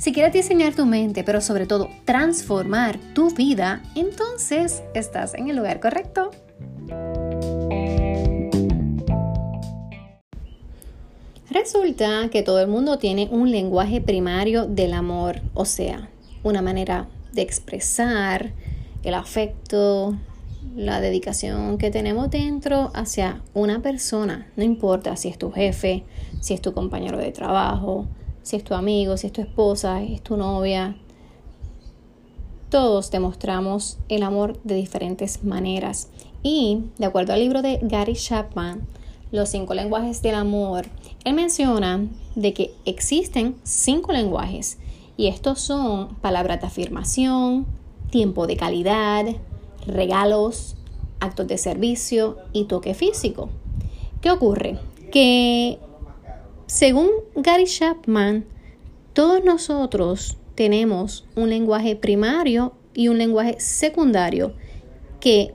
Si quieres diseñar tu mente, pero sobre todo transformar tu vida, entonces estás en el lugar correcto. Resulta que todo el mundo tiene un lenguaje primario del amor, o sea, una manera de expresar el afecto, la dedicación que tenemos dentro hacia una persona, no importa si es tu jefe, si es tu compañero de trabajo, si es tu amigo, si es tu esposa, es tu novia. Todos demostramos el amor de diferentes maneras. Y de acuerdo al libro de Gary Chapman, Los cinco lenguajes del amor, él menciona de que existen cinco lenguajes y estos son palabras de afirmación, tiempo de calidad, regalos, actos de servicio y toque físico. ¿Qué ocurre? Que según Gary Chapman, todos nosotros tenemos un lenguaje primario y un lenguaje secundario que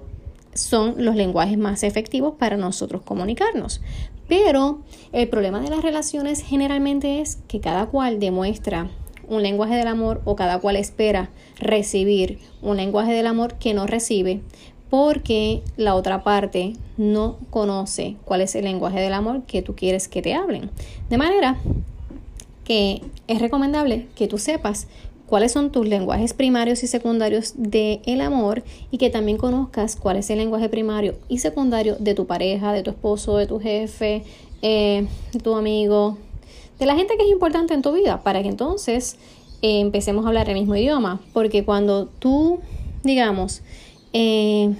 son los lenguajes más efectivos para nosotros comunicarnos. Pero el problema de las relaciones generalmente es que cada cual demuestra un lenguaje del amor o cada cual espera recibir un lenguaje del amor que no recibe porque la otra parte no conoce cuál es el lenguaje del amor que tú quieres que te hablen. De manera que es recomendable que tú sepas cuáles son tus lenguajes primarios y secundarios del amor y que también conozcas cuál es el lenguaje primario y secundario de tu pareja, de tu esposo, de tu jefe, eh, de tu amigo, de la gente que es importante en tu vida, para que entonces eh, empecemos a hablar el mismo idioma. Porque cuando tú, digamos, eh,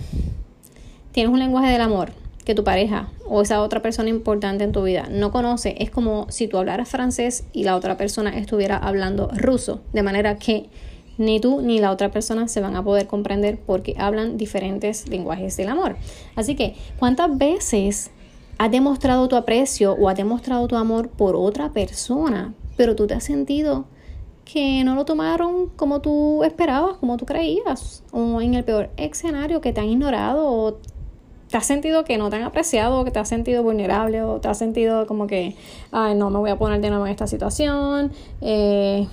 tienes un lenguaje del amor que tu pareja o esa otra persona importante en tu vida no conoce, es como si tú hablaras francés y la otra persona estuviera hablando ruso, de manera que ni tú ni la otra persona se van a poder comprender porque hablan diferentes lenguajes del amor. Así que, ¿cuántas veces has demostrado tu aprecio o has demostrado tu amor por otra persona, pero tú te has sentido que no lo tomaron como tú esperabas, como tú creías, o en el peor escenario que te han ignorado, o te has sentido que no te han apreciado, o que te has sentido vulnerable, o te has sentido como que, ay, no me voy a poner de nuevo en esta situación, eh,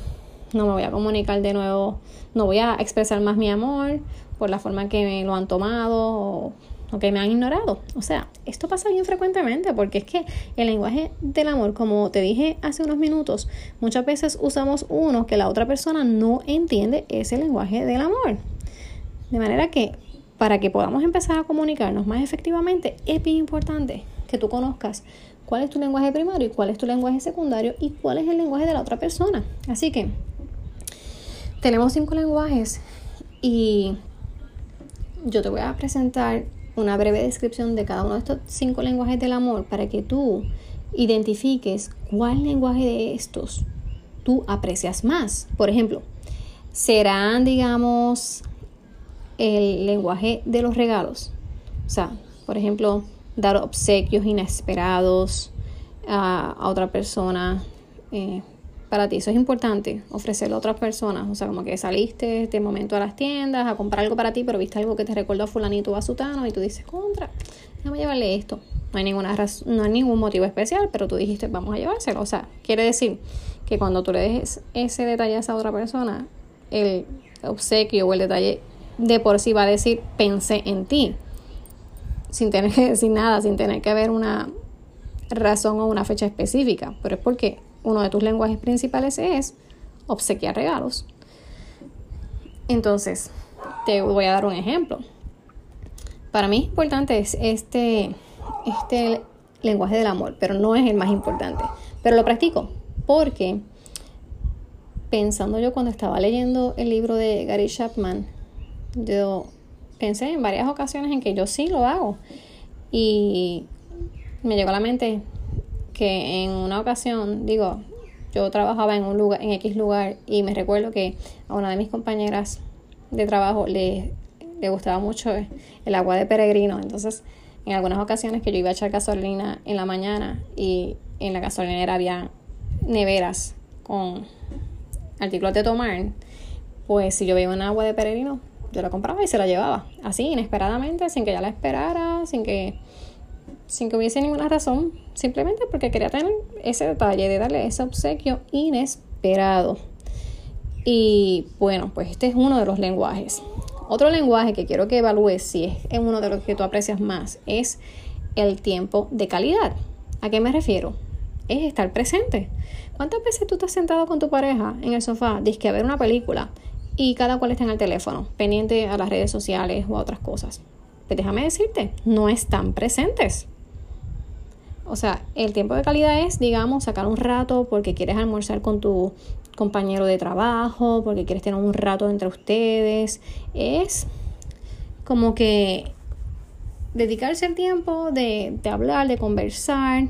no me voy a comunicar de nuevo, no voy a expresar más mi amor por la forma que me lo han tomado, o o que me han ignorado. O sea, esto pasa bien frecuentemente porque es que el lenguaje del amor, como te dije hace unos minutos, muchas veces usamos uno que la otra persona no entiende ese lenguaje del amor. De manera que para que podamos empezar a comunicarnos más efectivamente, es bien importante que tú conozcas cuál es tu lenguaje primario y cuál es tu lenguaje secundario y cuál es el lenguaje de la otra persona. Así que tenemos cinco lenguajes y yo te voy a presentar una breve descripción de cada uno de estos cinco lenguajes del amor para que tú identifiques cuál lenguaje de estos tú aprecias más. Por ejemplo, serán, digamos, el lenguaje de los regalos. O sea, por ejemplo, dar obsequios inesperados a, otra persona. Eh, para ti eso es importante, ofrecerlo a otras personas. O sea, como que saliste de momento a las tiendas a comprar algo para ti, pero viste algo que te recordó a fulanito o a sutano y tú dices, contra, déjame llevarle esto. No hay, ninguna no hay ningún motivo especial, pero tú dijiste, vamos a llevárselo. O sea, quiere decir que cuando tú le dejes ese detalle a esa otra persona, el obsequio o el detalle de por sí va a decir, pensé en ti. Sin tener que decir nada, sin tener que haber una razón o una fecha específica. Pero es porque uno de tus lenguajes principales es obsequiar regalos. Entonces, te voy a dar un ejemplo. Para mí es importante este, este lenguaje del amor, pero no es el más importante. Pero lo practico porque pensando yo cuando estaba leyendo el libro de Gary Chapman, yo pensé en varias ocasiones en que yo sí lo hago. Y me llegó a la mente que en una ocasión, digo, yo trabajaba en un lugar, en X lugar, y me recuerdo que a una de mis compañeras de trabajo le, le gustaba mucho el agua de peregrino. Entonces, en algunas ocasiones que yo iba a echar gasolina en la mañana y en la gasolinera había neveras con artículos de tomar, pues si yo veía un agua de peregrino, yo la compraba y se la llevaba. Así, inesperadamente, sin que ella la esperara, sin que, sin que hubiese ninguna razón, simplemente porque quería tener ese detalle de darle ese obsequio inesperado. Y bueno, pues este es uno de los lenguajes. Otro lenguaje que quiero que evalúes si es uno de los que tú aprecias más es el tiempo de calidad. ¿A qué me refiero? Es estar presente. ¿Cuántas veces tú estás sentado con tu pareja en el sofá, disque a ver una película y cada cual está en el teléfono, pendiente a las redes sociales o a otras cosas? Pues déjame decirte, no están presentes. O sea, el tiempo de calidad es, digamos, sacar un rato porque quieres almorzar con tu compañero de trabajo, porque quieres tener un rato entre ustedes. Es como que dedicarse el tiempo de, de hablar, de conversar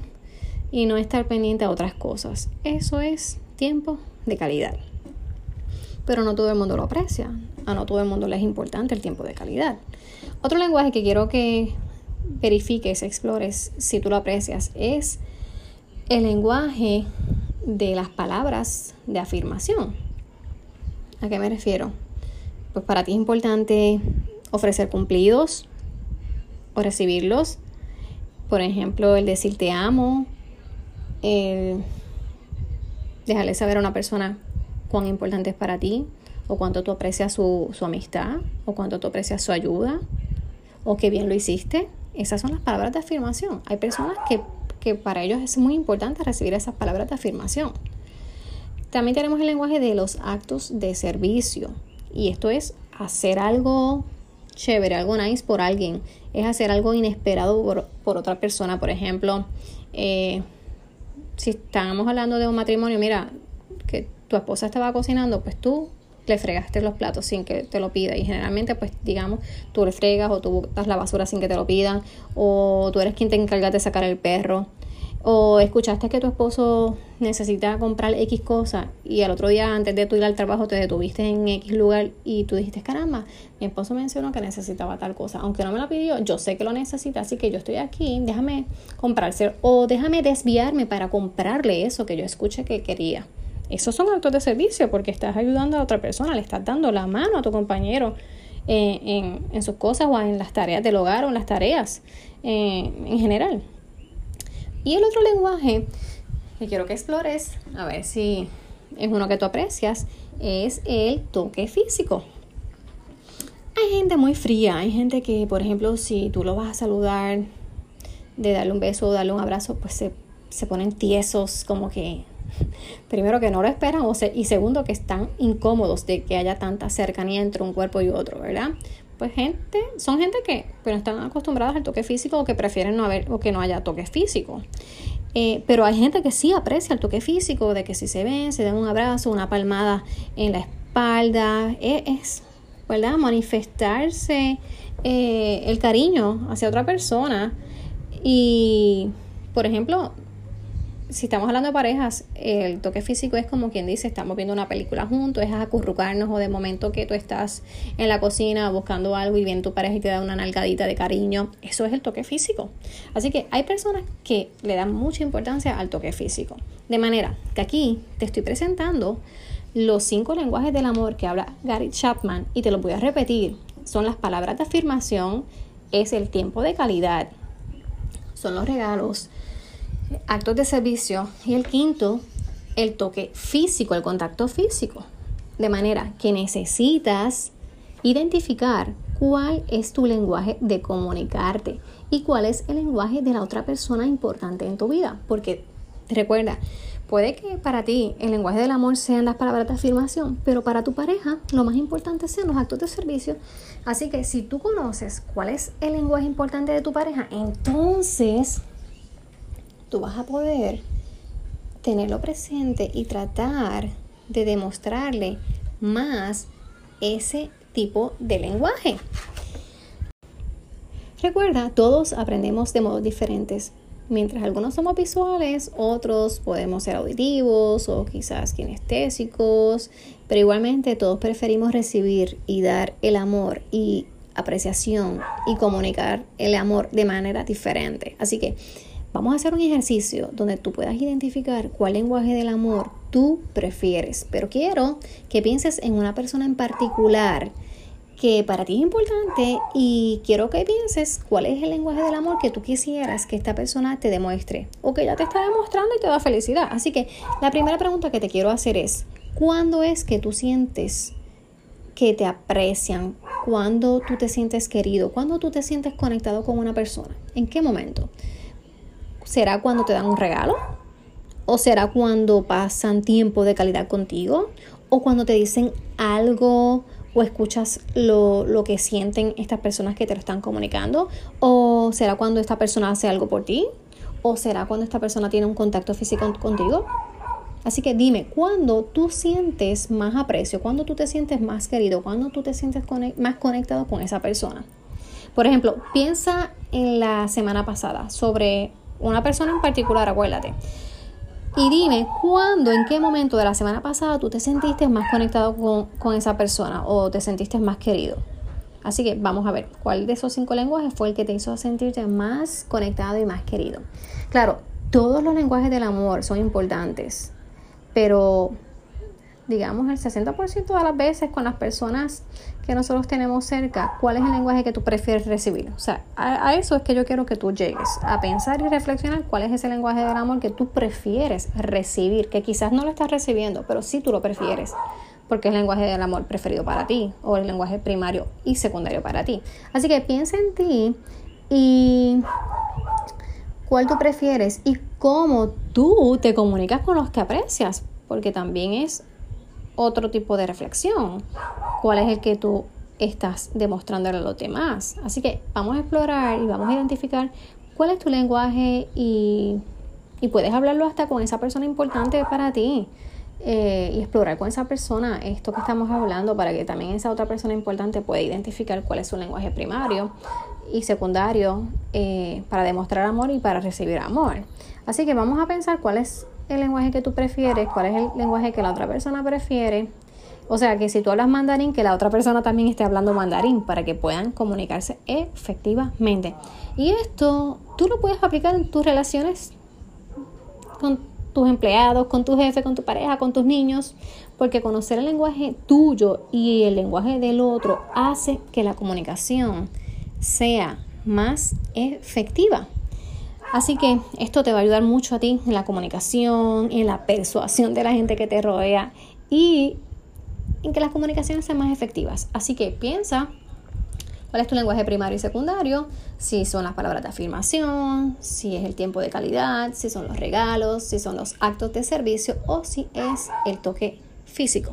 y no estar pendiente a otras cosas. Eso es tiempo de calidad. Pero no todo el mundo lo aprecia. A no todo el mundo le es importante el tiempo de calidad. Otro lenguaje que quiero que verifiques, explores, si tú lo aprecias, es el lenguaje de las palabras de afirmación. ¿A qué me refiero? Pues para ti es importante ofrecer cumplidos o recibirlos. Por ejemplo, el decir te amo, el dejarle saber a una persona cuán importante es para ti, o cuánto tú aprecias su, su amistad, o cuánto tú aprecias su ayuda, o qué bien lo hiciste. Esas son las palabras de afirmación. Hay personas que que para ellos es muy importante recibir esas palabras de afirmación. También tenemos el lenguaje de los actos de servicio. Y esto es hacer algo chévere, algo nice por alguien. Es hacer algo inesperado por, otra persona. Por ejemplo, eh, si estamos hablando de un matrimonio, mira, que tu esposa estaba cocinando, pues tú le fregaste los platos sin que te lo pida y generalmente pues digamos tú le fregas o tú botas la basura sin que te lo pidan o tú eres quien te encargas de sacar el perro o escuchaste que tu esposo necesita comprar X cosa y al otro día antes de tu ir al trabajo te detuviste en X lugar y tú dijiste, caramba, mi esposo mencionó que necesitaba tal cosa, aunque no me lo pidió, yo sé que lo necesita, así que yo estoy aquí, déjame comprarse o déjame desviarme para comprarle eso que yo escuché que quería. Esos son actos de servicio porque estás ayudando a otra persona, le estás dando la mano a tu compañero eh, en, sus cosas o en las tareas del hogar o en las tareas eh, en general. Y el otro lenguaje que quiero que explores, a ver si es uno que tú aprecias, es el toque físico. Hay gente muy fría, hay gente que, por ejemplo, si tú lo vas a saludar, de darle un beso o darle un abrazo, pues se, se ponen tiesos, como que primero que no lo esperan y segundo que están incómodos de que haya tanta cercanía entre un cuerpo y otro, ¿verdad? Pues gente, son gente que pero están acostumbradas al toque físico o que prefieren no haber o que no haya toque físico. Eh, pero hay gente que sí aprecia el toque físico, de que si se ven, se dan un abrazo, una palmada en la espalda, e, es, ¿verdad? Manifestarse eh, el cariño hacia otra persona. Y, por ejemplo, si estamos hablando de parejas, el toque físico es como quien dice, estamos viendo una película juntos, es acurrucarnos o de momento que tú estás en la cocina buscando algo y viene tu pareja y te da una nalgadita de cariño, eso es el toque físico. Así que hay personas que le dan mucha importancia al toque físico. De manera que aquí te estoy presentando los cinco lenguajes del amor que habla Gary Chapman y te lo voy a repetir. Son las palabras de afirmación, es el tiempo de calidad, son los regalos, actos de servicio y el quinto, el toque físico, el contacto físico. De manera que necesitas identificar cuál es tu lenguaje de comunicarte y cuál es el lenguaje de la otra persona importante en tu vida. Porque recuerda, puede que para ti el lenguaje del amor sean las palabras de afirmación, pero para tu pareja lo más importante sean los actos de servicio. Así que si tú conoces cuál es el lenguaje importante de tu pareja, entonces tú vas a poder tenerlo presente y tratar de demostrarle más ese tipo de lenguaje. Recuerda, todos aprendemos de modos diferentes. Mientras algunos somos visuales, otros podemos ser auditivos o quizás kinestésicos, pero igualmente todos preferimos recibir y dar el amor y apreciación y comunicar el amor de manera diferente. Así que vamos a hacer un ejercicio donde tú puedas identificar cuál lenguaje del amor tú prefieres. Pero quiero que pienses en una persona en particular que para ti es importante y quiero que pienses cuál es el lenguaje del amor que tú quisieras que esta persona te demuestre o que ya te está demostrando y te da felicidad. Así que la primera pregunta que te quiero hacer es, ¿cuándo es que tú sientes que te aprecian? ¿Cuándo tú te sientes querido? ¿Cuándo tú te sientes conectado con una persona? ¿En qué momento? ¿Será cuando te dan un regalo? ¿O será cuando pasan tiempo de calidad contigo? ¿O cuando te dicen algo o escuchas lo, lo, que sienten estas personas que te lo están comunicando? ¿O será cuando esta persona hace algo por ti? ¿O será cuando esta persona tiene un contacto físico contigo? Así que dime, ¿cuándo tú sientes más aprecio? ¿Cuándo tú te sientes más querido? ¿Cuándo tú te sientes más conectado con esa persona? Por ejemplo, piensa en la semana pasada sobre una persona en particular, acuérdate. Y dime cuándo, en qué momento de la semana pasada tú te sentiste más conectado con, esa persona o te sentiste más querido. Así que vamos a ver cuál de esos cinco lenguajes fue el que te hizo sentirte más conectado y más querido. Claro, todos los lenguajes del amor son importantes, pero digamos el 60% de las veces con las personas que nosotros tenemos cerca, ¿cuál es el lenguaje que tú prefieres recibir? O sea, a, eso es que yo quiero que tú llegues, a pensar y reflexionar cuál es ese lenguaje del amor que tú prefieres recibir, que quizás no lo estás recibiendo, pero sí tú lo prefieres, porque es el lenguaje del amor preferido para ti, o el lenguaje primario y secundario para ti. Así que piensa en ti y cuál tú prefieres y cómo tú te comunicas con los que aprecias, porque también es otro tipo de reflexión. ¿Cuál es el que tú estás demostrándole a los demás? Así que vamos a explorar y vamos a identificar cuál es tu lenguaje y, puedes hablarlo hasta con esa persona importante para ti. Eh, y explorar con esa persona esto que estamos hablando para que también esa otra persona importante pueda identificar cuál es su lenguaje primario y secundario eh, para demostrar amor y para recibir amor. Así que vamos a pensar cuál es el lenguaje que tú prefieres, cuál es el lenguaje que la otra persona prefiere. O sea que si tú hablas mandarín, que la otra persona también esté hablando mandarín para que puedan comunicarse efectivamente. Y esto tú lo puedes aplicar en tus relaciones con tus empleados, con tu jefe, con tu pareja, con tus niños, porque conocer el lenguaje tuyo y el lenguaje del otro hace que la comunicación sea más efectiva. Así que esto te va a ayudar mucho a ti en la comunicación, en la persuasión de la gente que te rodea y en que las comunicaciones sean más efectivas. Así que piensa cuál es tu lenguaje primario y secundario, si son las palabras de afirmación, si es el tiempo de calidad, si son los regalos, si son los actos de servicio o si es el toque físico.